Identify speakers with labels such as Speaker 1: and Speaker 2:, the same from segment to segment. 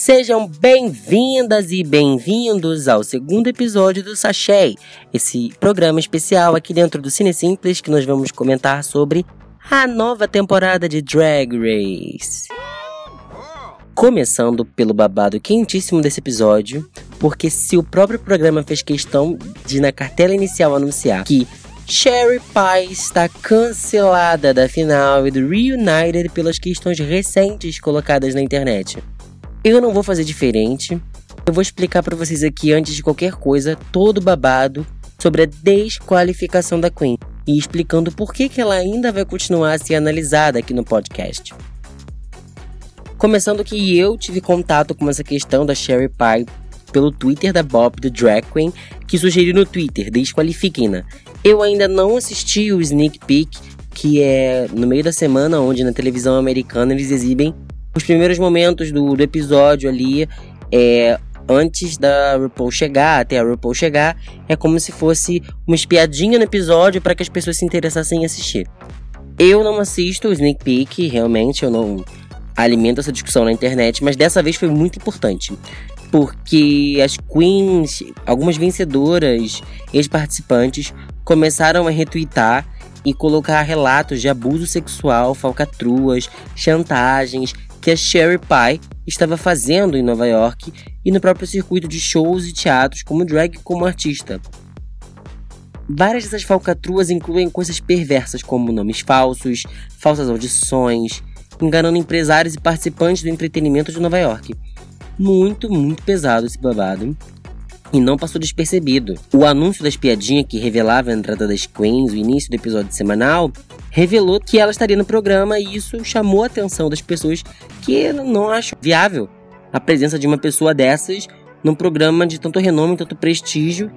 Speaker 1: Sejam bem-vindas e bem-vindos ao segundo episódio do Sachê, esse programa especial aqui dentro do Cine Simples que nós vamos comentar sobre a nova temporada de Drag Race. Começando pelo babado quentíssimo desse episódio, porque se o próprio programa fez questão de na cartela inicial anunciar que Sherry Pie está cancelada da final e do Reunited pelas questões recentes colocadas na internet. Eu não vou fazer diferente. Eu vou explicar para vocês aqui, antes de qualquer coisa, todo babado sobre a desqualificação da Queen e explicando por que, que ela ainda vai continuar a ser analisada aqui no podcast. Começando que eu tive contato com essa questão da Sherry Pie pelo Twitter da Bob do Drag Queen, que sugeriu no Twitter, desqualifiquem-na. Eu ainda não assisti o Sneak Peek, que é no meio da semana, onde na televisão americana eles exibem os primeiros momentos do, do episódio ali. É, antes da RuPaul chegar, até a RuPaul chegar, é como se fosse uma espiadinha no episódio para que as pessoas se interessassem em assistir. Eu não assisto o Sneak Peek, realmente, eu não alimento essa discussão na internet, mas dessa vez foi muito importante. Porque as queens, algumas vencedoras, ex-participantes, começaram a retweetar e colocar relatos de abuso sexual, falcatruas, chantagens que a Sherry Pie estava fazendo em Nova York e no próprio circuito de shows e teatros como drag como artista. Várias dessas falcatruas incluem coisas perversas como nomes falsos, falsas audições, enganando empresários e participantes do entretenimento de Nova York. Muito, muito pesado esse babado e não passou despercebido. O anúncio da espiadinha que revelava a entrada das Queens, o início do episódio semanal, revelou que ela estaria no programa e isso chamou a atenção das pessoas que não acham viável a presença de uma pessoa dessas num programa de tanto renome, tanto prestígio.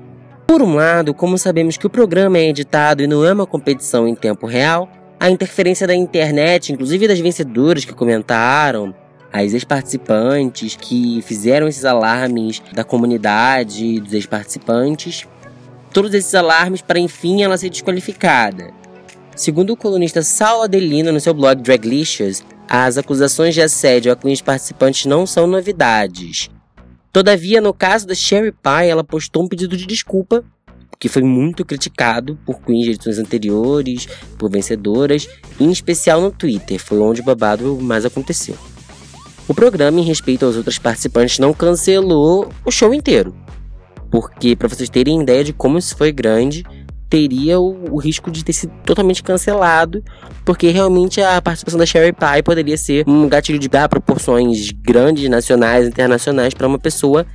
Speaker 1: Por um lado, como sabemos que o programa é editado e não é uma competição em tempo real, a interferência da internet, inclusive das vencedoras que comentaram, as ex-participantes que fizeram esses alarmes da comunidade, dos ex-participantes, todos esses alarmes para enfim ela ser desqualificada. Segundo o colunista Saulo Adelino no seu blog Draglicious, as acusações de assédio a queens participantes não são novidades. Todavia, no caso da Sherry Pie, ela postou um pedido de desculpa, que foi muito criticado por queens de edições anteriores, por vencedoras, em especial no Twitter, foi onde o babado mais aconteceu. O programa, em respeito aos outros participantes, não cancelou o show inteiro. Porque, para vocês terem ideia de como isso foi grande, teria o, o, risco de ter sido totalmente cancelado, porque realmente a participação da Sherry Pie poderia ser um gatilho de dar proporções grandes, nacionais, internacionais, para uma pessoa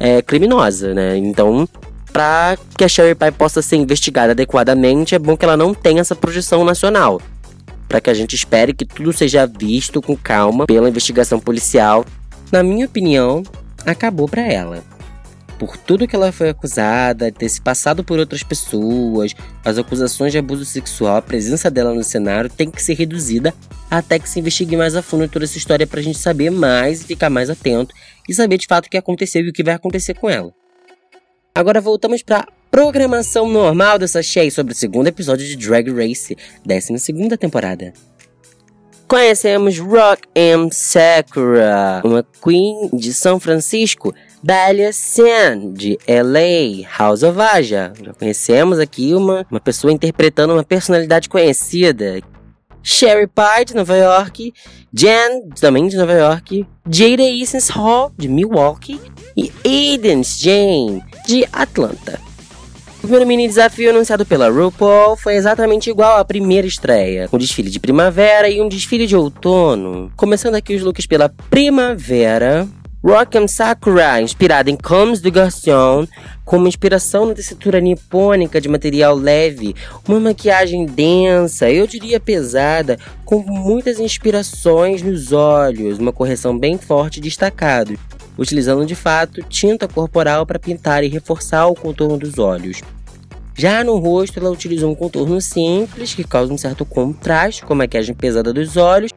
Speaker 1: é, criminosa, né? Então, para que a Sherry Pie possa ser investigada adequadamente, é bom que ela não tenha essa projeção nacional para que a gente espere que tudo seja visto com calma pela investigação policial. Na minha opinião, acabou para ela. Por tudo que ela foi acusada, ter se passado por outras pessoas, as acusações de abuso sexual, a presença dela no cenário tem que ser reduzida até que se investigue mais a fundo toda essa história para a gente saber mais e ficar mais atento e saber de fato o que aconteceu e o que vai acontecer com ela. Agora voltamos para programação normal dessa Shay sobre o segundo episódio de Drag Race, 12 temporada. Conhecemos Rock M. Sakura, uma queen de São Francisco, Dahlia Sen, de LA, House of Aja. Já conhecemos aqui uma, uma pessoa interpretando uma personalidade conhecida. Sherry Pie, de Nova York, Jen, também de Nova York, Jada Essence Hall, de Milwaukee, e Aiden Jane, de Atlanta. O primeiro mini desafio anunciado pela RuPaul foi exatamente igual à primeira estreia, um desfile de primavera e um desfile de outono. Começando aqui os looks pela primavera, Rock'em Sakura, inspirada em Comes do Garçon, com uma inspiração na tessitura nipônica de material leve, uma maquiagem densa, eu diria pesada, com muitas inspirações nos olhos, uma correção bem forte e destacado utilizando de fato tinta corporal para pintar e reforçar o contorno dos olhos. Já no rosto, ela utilizou um contorno simples, que causa um certo contraste com a maquiagem pesada dos olhos,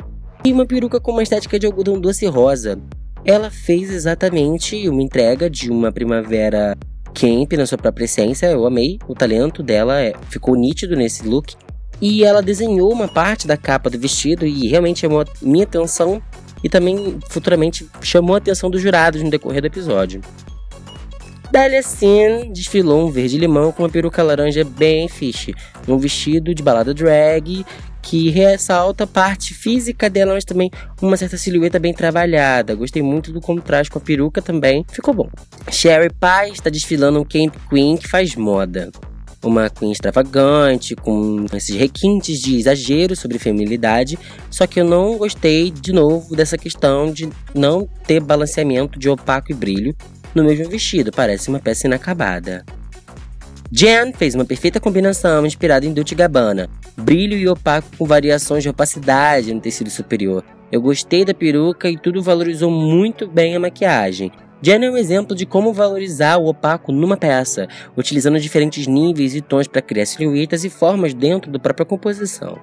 Speaker 1: e uma peruca com uma estética de algodão doce rosa. Ela fez exatamente uma entrega de uma primavera camp na sua própria essência, eu amei o talento dela, é, ficou nítido nesse look. E ela desenhou uma parte da capa do vestido e realmente chamou minha atenção e também futuramente chamou a atenção dos jurados no decorrer do episódio. Dalia Sin desfilou um verde-limão com uma peruca laranja bem fixe, um vestido de balada drag que ressalta a parte física dela, mas também uma certa silhueta bem trabalhada. Gostei muito do contraste com a peruca também, ficou bom. Sherry Pie está desfilando um Camp Queen que faz moda uma Queen extravagante, com esses requintes de exagero sobre feminilidade, só que eu não gostei, de novo, dessa questão de não ter balanceamento de opaco e brilho no mesmo vestido, parece uma peça inacabada. Jan fez uma perfeita combinação inspirada em Dolce Gabbana, brilho e opaco com variações de opacidade no tecido superior. Eu gostei da peruca e tudo valorizou muito bem a maquiagem. Jen é um exemplo de como valorizar o opaco numa peça, utilizando diferentes níveis e tons para criar silhuetas e formas dentro da própria composição.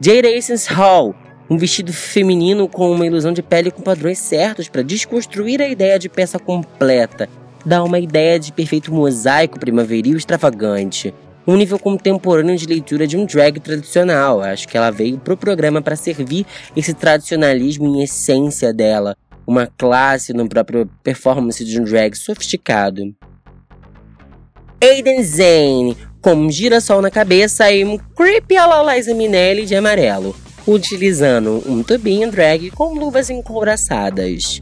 Speaker 1: Jade Essence Hall um vestido feminino com uma ilusão de pele com padrões certos para desconstruir a ideia de peça completa, dar uma ideia de perfeito mosaico primaveril extravagante. Um nível contemporâneo de leitura de um drag tradicional. Acho que ela veio pro programa para servir esse tradicionalismo em essência dela, uma classe no próprio performance de um drag sofisticado. Aiden Zane, com um girassol na cabeça e um creepy a la Liza Minnelli de amarelo, utilizando um tubinho drag com luvas encouraçadas.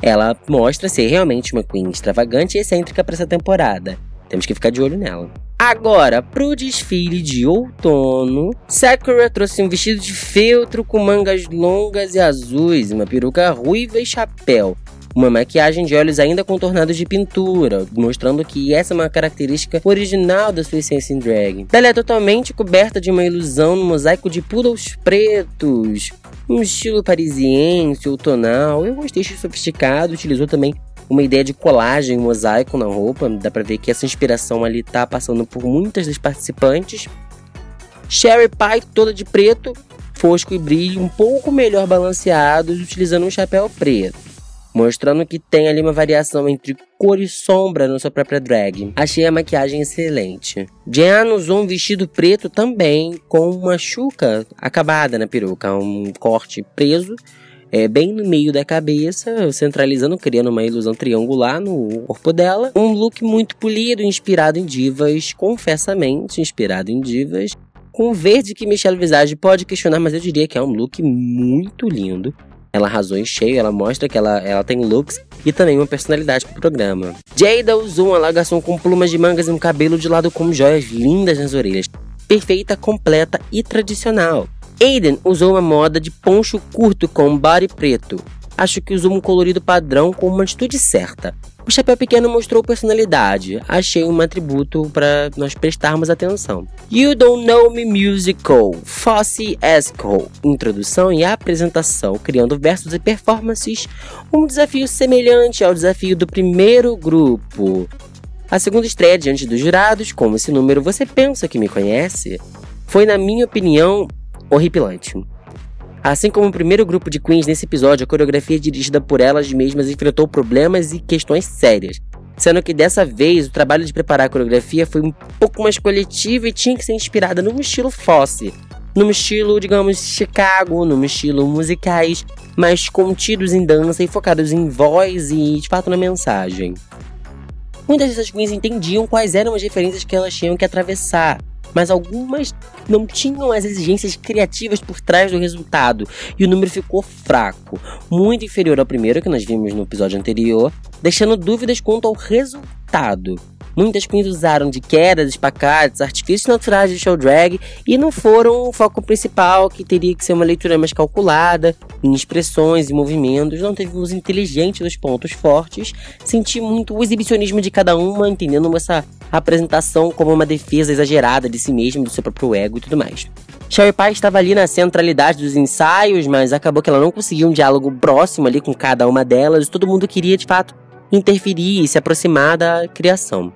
Speaker 1: Ela mostra ser realmente uma queen extravagante e excêntrica para essa temporada. Temos que ficar de olho nela. Agora, pro desfile de outono, Sakura trouxe um vestido de feltro com mangas longas e azuis, uma peruca ruiva e chapéu. Uma maquiagem de olhos ainda contornados de pintura, mostrando que essa é uma característica original da sua essência em drag. Ela é totalmente coberta de uma ilusão no mosaico de poodles pretos, um estilo parisiense, outonal. Eu gostei de sofisticado, utilizou também uma ideia de colagem, mosaico na roupa. Dá pra ver que essa inspiração ali tá passando por muitas das participantes. Sherry Pie toda de preto, fosco e brilho, um pouco melhor balanceados, utilizando um chapéu preto. Mostrando que tem ali uma variação entre cor e sombra na sua própria drag. Achei a maquiagem excelente. Jan usou um vestido preto também, com uma chuca acabada na peruca, um corte preso é, bem no meio da cabeça, centralizando, criando uma ilusão triangular no corpo dela. Um look muito polido, inspirado em divas, confessamente inspirado em divas. Com verde que Michelle Visage pode questionar, mas eu diria que é um look muito lindo. Ela arrasou em cheio, ela mostra que ela, ela tem looks e também uma personalidade pro programa. Jada usou uma alagação com plumas de mangas e um cabelo de lado com joias lindas nas orelhas. Perfeita, completa e tradicional. Aiden usou uma moda de poncho curto com body preto. Acho que usou um colorido padrão com uma atitude certa. O chapéu pequeno mostrou personalidade. Achei um atributo para nós prestarmos atenção. You Don't Know Me Musical, Fosse Esco. Introdução e apresentação, criando versos e performances. Um desafio semelhante ao desafio do primeiro grupo. A segunda estreia diante dos jurados, como esse número você pensa que me conhece, foi, na minha opinião, horripilante. Assim como o primeiro grupo de queens nesse episódio, a coreografia dirigida por elas mesmas enfrentou problemas e questões sérias. Sendo que dessa vez o trabalho de preparar a coreografia foi um pouco mais coletivo e tinha que ser inspirada num estilo Fosse, num estilo, digamos, Chicago, num estilo musicais mais contidos em dança e focados em voz e de fato na mensagem. Muitas dessas queens entendiam quais eram as referências que elas tinham que atravessar, mas algumas não tinham as exigências criativas por trás do resultado e o número ficou fraco, muito inferior ao primeiro que nós vimos no episódio anterior, deixando dúvidas quanto ao resultado. Muitas queens usaram de quedas, espacates, artifícios naturais de show drag e não foram o foco principal, que teria que ser uma leitura mais calculada, em expressões e movimentos. Não teve uso inteligente dos pontos fortes. Senti muito o exibicionismo de cada uma, entendendo essa apresentação como uma defesa exagerada de si mesmo, do seu próprio ego e tudo mais. Sherry Pie estava ali na centralidade dos ensaios, mas acabou que ela não conseguiu um diálogo próximo ali com cada uma delas. Todo mundo queria, de fato, interferir e se aproximar da criação.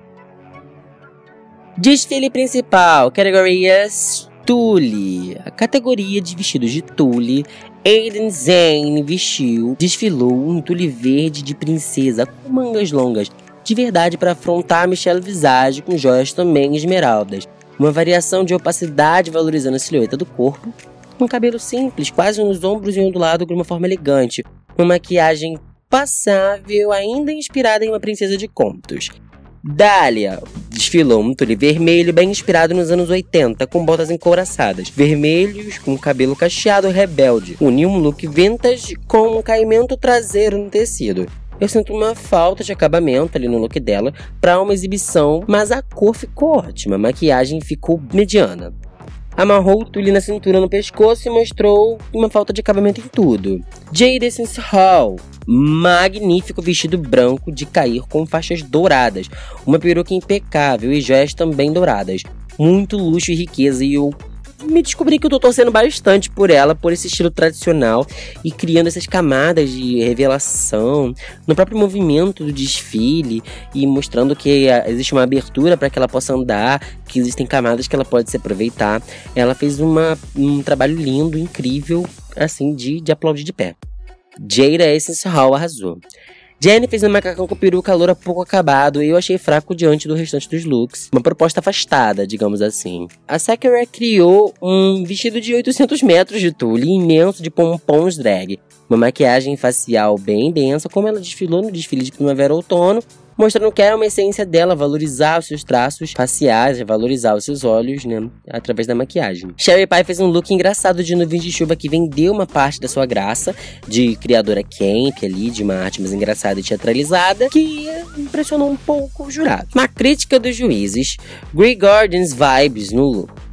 Speaker 1: Desfile principal, categorias Tule. A categoria de vestidos de tule, Aiden Zane vestiu, desfilou um tule verde de princesa com mangas longas, de verdade para afrontar Michelle Visage com joias também esmeraldas. Uma variação de opacidade valorizando a silhueta do corpo. Um cabelo simples, quase nos ombros e ondulado de uma forma elegante. Uma maquiagem passável, ainda inspirada em uma princesa de contos. Dália desfilou um tule vermelho bem inspirado nos anos 80, com botas encouraçadas, vermelhos com cabelo cacheado rebelde. Uniu um look vintage com um caimento traseiro no tecido. Eu sinto uma falta de acabamento ali no look dela para uma exibição, mas a cor ficou ótima, a maquiagem ficou mediana. Amarrou o tule na cintura no pescoço e mostrou uma falta de acabamento em tudo. Jade Essence Hall magnífico vestido branco de cair com faixas douradas, uma peruca impecável e joias também douradas. Muito luxo e riqueza e eu me descobri que eu tô torcendo bastante por ela, por esse estilo tradicional e criando essas camadas de revelação no próprio movimento do desfile e mostrando que ah, existe uma abertura para que ela possa andar, que existem camadas que ela pode se aproveitar. Ela fez uma, um trabalho lindo, incrível, assim, de, de aplaudir de pé. Jada Essence Hall arrasou. Jenny fez um macacão com peruca loura pouco acabado e eu achei fraco diante do restante dos looks. Uma proposta afastada, digamos assim. A Sakura criou um vestido de 800 metros de tule imenso de pompons drag. Uma maquiagem facial bem densa, como ela desfilou no desfile de primavera-outono, mostrando que era uma essência dela valorizar os seus traços faciais, valorizar os seus olhos, né, através da maquiagem. Sherry Pie fez um look engraçado de nuvens de chuva que vendeu uma parte da sua graça de criadora camp ali, de uma arte mais engraçada e teatralizada, que impressionou um pouco o jurado. Uma crítica dos juízes, Grey Gardens vibes no look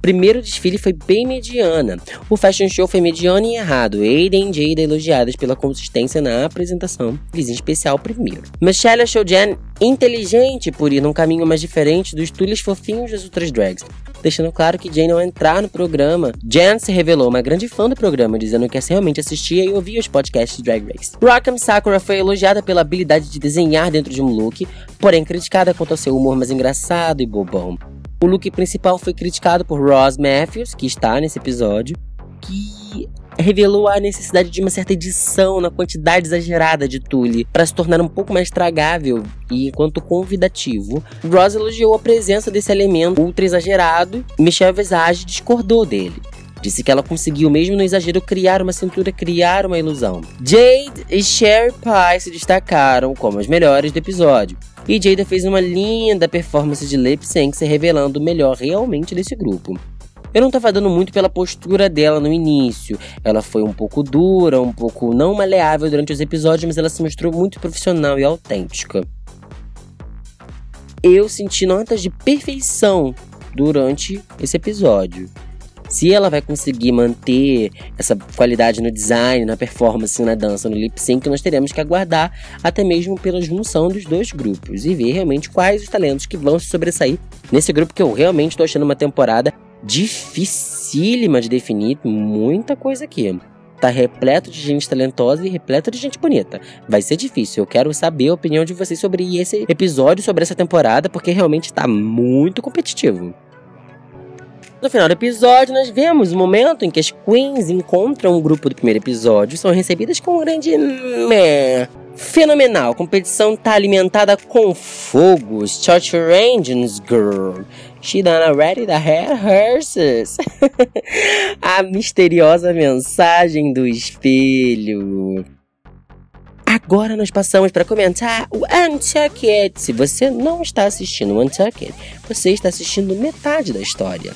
Speaker 1: primeiro desfile foi bem mediana. O fashion show foi mediano e errado. Aiden e Jada elogiadas pela consistência na apresentação, vizinho especial primeiro. Michelle achou Jen inteligente por ir num caminho mais diferente dos tules fofinhos das outras drags. Deixando claro que Jane ao entrar no programa, Jen se revelou uma grande fã do programa, dizendo que realmente assistia e ouvia os podcasts de Drag Race. Rock'em Sakura foi elogiada pela habilidade de desenhar dentro de um look, porém criticada quanto ao seu humor mais engraçado e bobão. O look principal foi criticado por Ross Matthews, que está nesse episódio, que revelou a necessidade de uma certa edição na quantidade exagerada de tule para se tornar um pouco mais tragável e enquanto convidativo. Ross elogiou a presença desse elemento ultra exagerado. Michelle Visage discordou dele. Disse que ela conseguiu, mesmo no exagero, criar uma cintura, criar uma ilusão. Jade e Sherry Pie se destacaram como as melhores do episódio. E Jada fez uma linda performance de lip sync, se revelando o melhor realmente desse grupo. Eu não tava dando muito pela postura dela no início. Ela foi um pouco dura, um pouco não maleável durante os episódios, mas ela se mostrou muito profissional e autêntica. Eu senti notas de perfeição durante esse episódio. Se ela vai conseguir manter essa qualidade no design, na performance, na dança, no lip sync, nós teremos que aguardar até mesmo pela junção dos dois grupos e ver realmente quais os talentos que vão se sobressair nesse grupo que eu realmente estou achando uma temporada dificílima de definir, muita coisa aqui. Tá repleto de gente talentosa e repleto de gente bonita. Vai ser difícil. Eu quero saber a opinião de vocês sobre esse episódio, sobre essa temporada, porque realmente tá muito competitivo. No final do episódio, nós vemos o momento em que as queens encontram o grupo do primeiro episódio e são recebidas com um grande meh. Fenomenal, a competição tá alimentada com fogos. Church Engines, girl. She done already the hair hearses. a misteriosa mensagem do espelho. Agora nós passamos para comentar o Untucked. Se você não está assistindo o Untucked, você está assistindo metade da história.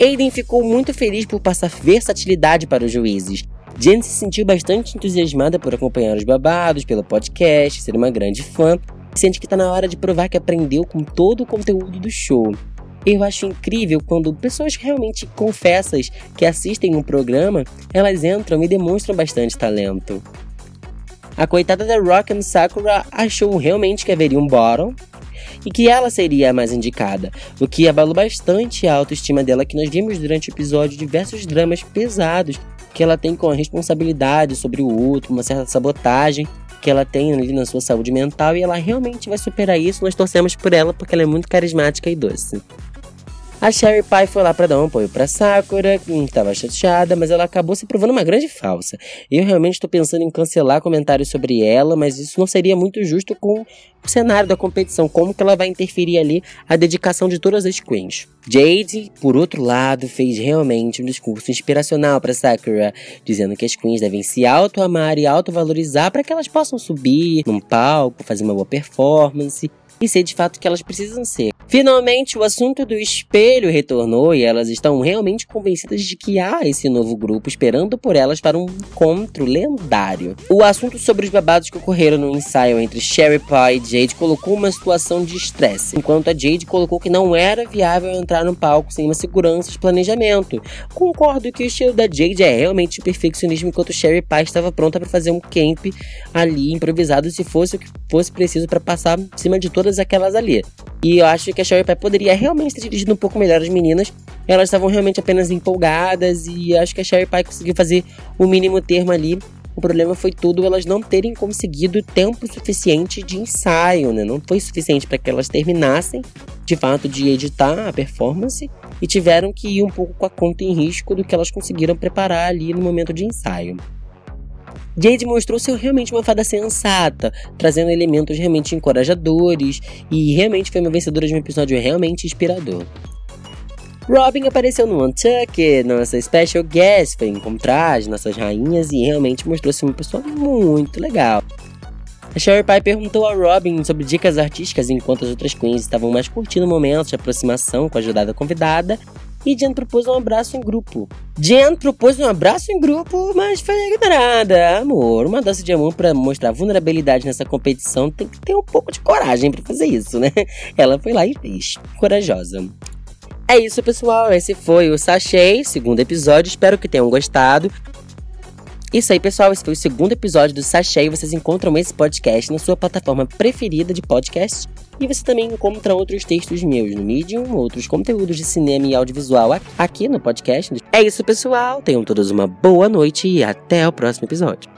Speaker 1: Aiden ficou muito feliz por passar versatilidade para os juízes. Jen se sentiu bastante entusiasmada por acompanhar os babados, pelo podcast, ser uma grande fã, e sente que está na hora de provar que aprendeu com todo o conteúdo do show. Eu acho incrível quando pessoas realmente confessas que assistem um programa, elas entram e demonstram bastante talento. A coitada da Rock and Sakura achou realmente que haveria um bottom, e que ela seria a mais indicada, o que abalou bastante a autoestima dela que nós vimos durante o episódio diversos dramas pesados que ela tem com a responsabilidade sobre o outro, uma certa sabotagem que ela tem ali na sua saúde mental e ela realmente vai superar isso. Nós torcemos por ela porque ela é muito carismática e doce. A Sherry Pie foi lá para dar um apoio para Sakura, que estava chateada, mas ela acabou se provando uma grande falsa. Eu realmente estou pensando em cancelar comentários sobre ela, mas isso não seria muito justo com o cenário da competição, como que ela vai interferir ali a dedicação de todas as queens. Jade, por outro lado, fez realmente um discurso inspiracional para Sakura, dizendo que as queens devem se auto-amar e auto-valorizar para que elas possam subir num palco, fazer uma boa performance e ser de fato que elas precisam ser. Finalmente, o assunto do espelho retornou e elas estão realmente convencidas de que há esse novo grupo esperando por elas para um encontro lendário. O assunto sobre os babados que ocorreram no ensaio entre Sherry Pie e Jade colocou uma situação de estresse, enquanto a Jade colocou que não era viável entrar no palco sem uma segurança de planejamento. Concordo que o estilo da Jade é realmente perfeccionismo, enquanto Sherry Pie estava pronta para fazer um camp ali improvisado se fosse o que fosse preciso para passar por cima de todas aquelas ali. E eu acho que a Sherry Pie poderia realmente ter dirigido um pouco melhor as meninas. Elas estavam realmente apenas empolgadas e acho que a Sherry Pie conseguiu fazer o mínimo termo ali. O problema foi tudo elas não terem conseguido tempo suficiente de ensaio, né? Não foi suficiente para que elas terminassem de fato de editar a performance e tiveram que ir um pouco com a conta em risco do que elas conseguiram preparar ali no momento de ensaio. Jade mostrou ser realmente uma fada sensata, trazendo elementos realmente encorajadores, e realmente foi uma vencedora de um episódio realmente inspirador. Robin apareceu no Untucked, nossa special guest, foi encontrar as nossas rainhas e realmente mostrou-se uma pessoa muito legal. A Sherry Pie perguntou a Robin sobre dicas artísticas enquanto as outras queens estavam mais curtindo momentos de aproximação com a ajudada convidada, e Jen propôs um abraço em grupo. Jen propôs um abraço em grupo, mas foi ignorada. Amor, uma dança de amor para mostrar vulnerabilidade nessa competição tem que ter um pouco de coragem para fazer isso, né? Ela foi lá e fez. Corajosa. É isso, pessoal. Esse foi o Sachê, segundo episódio. Espero que tenham gostado. Isso aí, pessoal. Esse foi o segundo episódio do Sachê. Vocês encontram esse podcast na sua plataforma preferida de podcast. E você também encontra outros textos meus no Medium, outros conteúdos de cinema e audiovisual aqui no podcast. É isso, pessoal. Tenham todos uma boa noite e até o próximo episódio.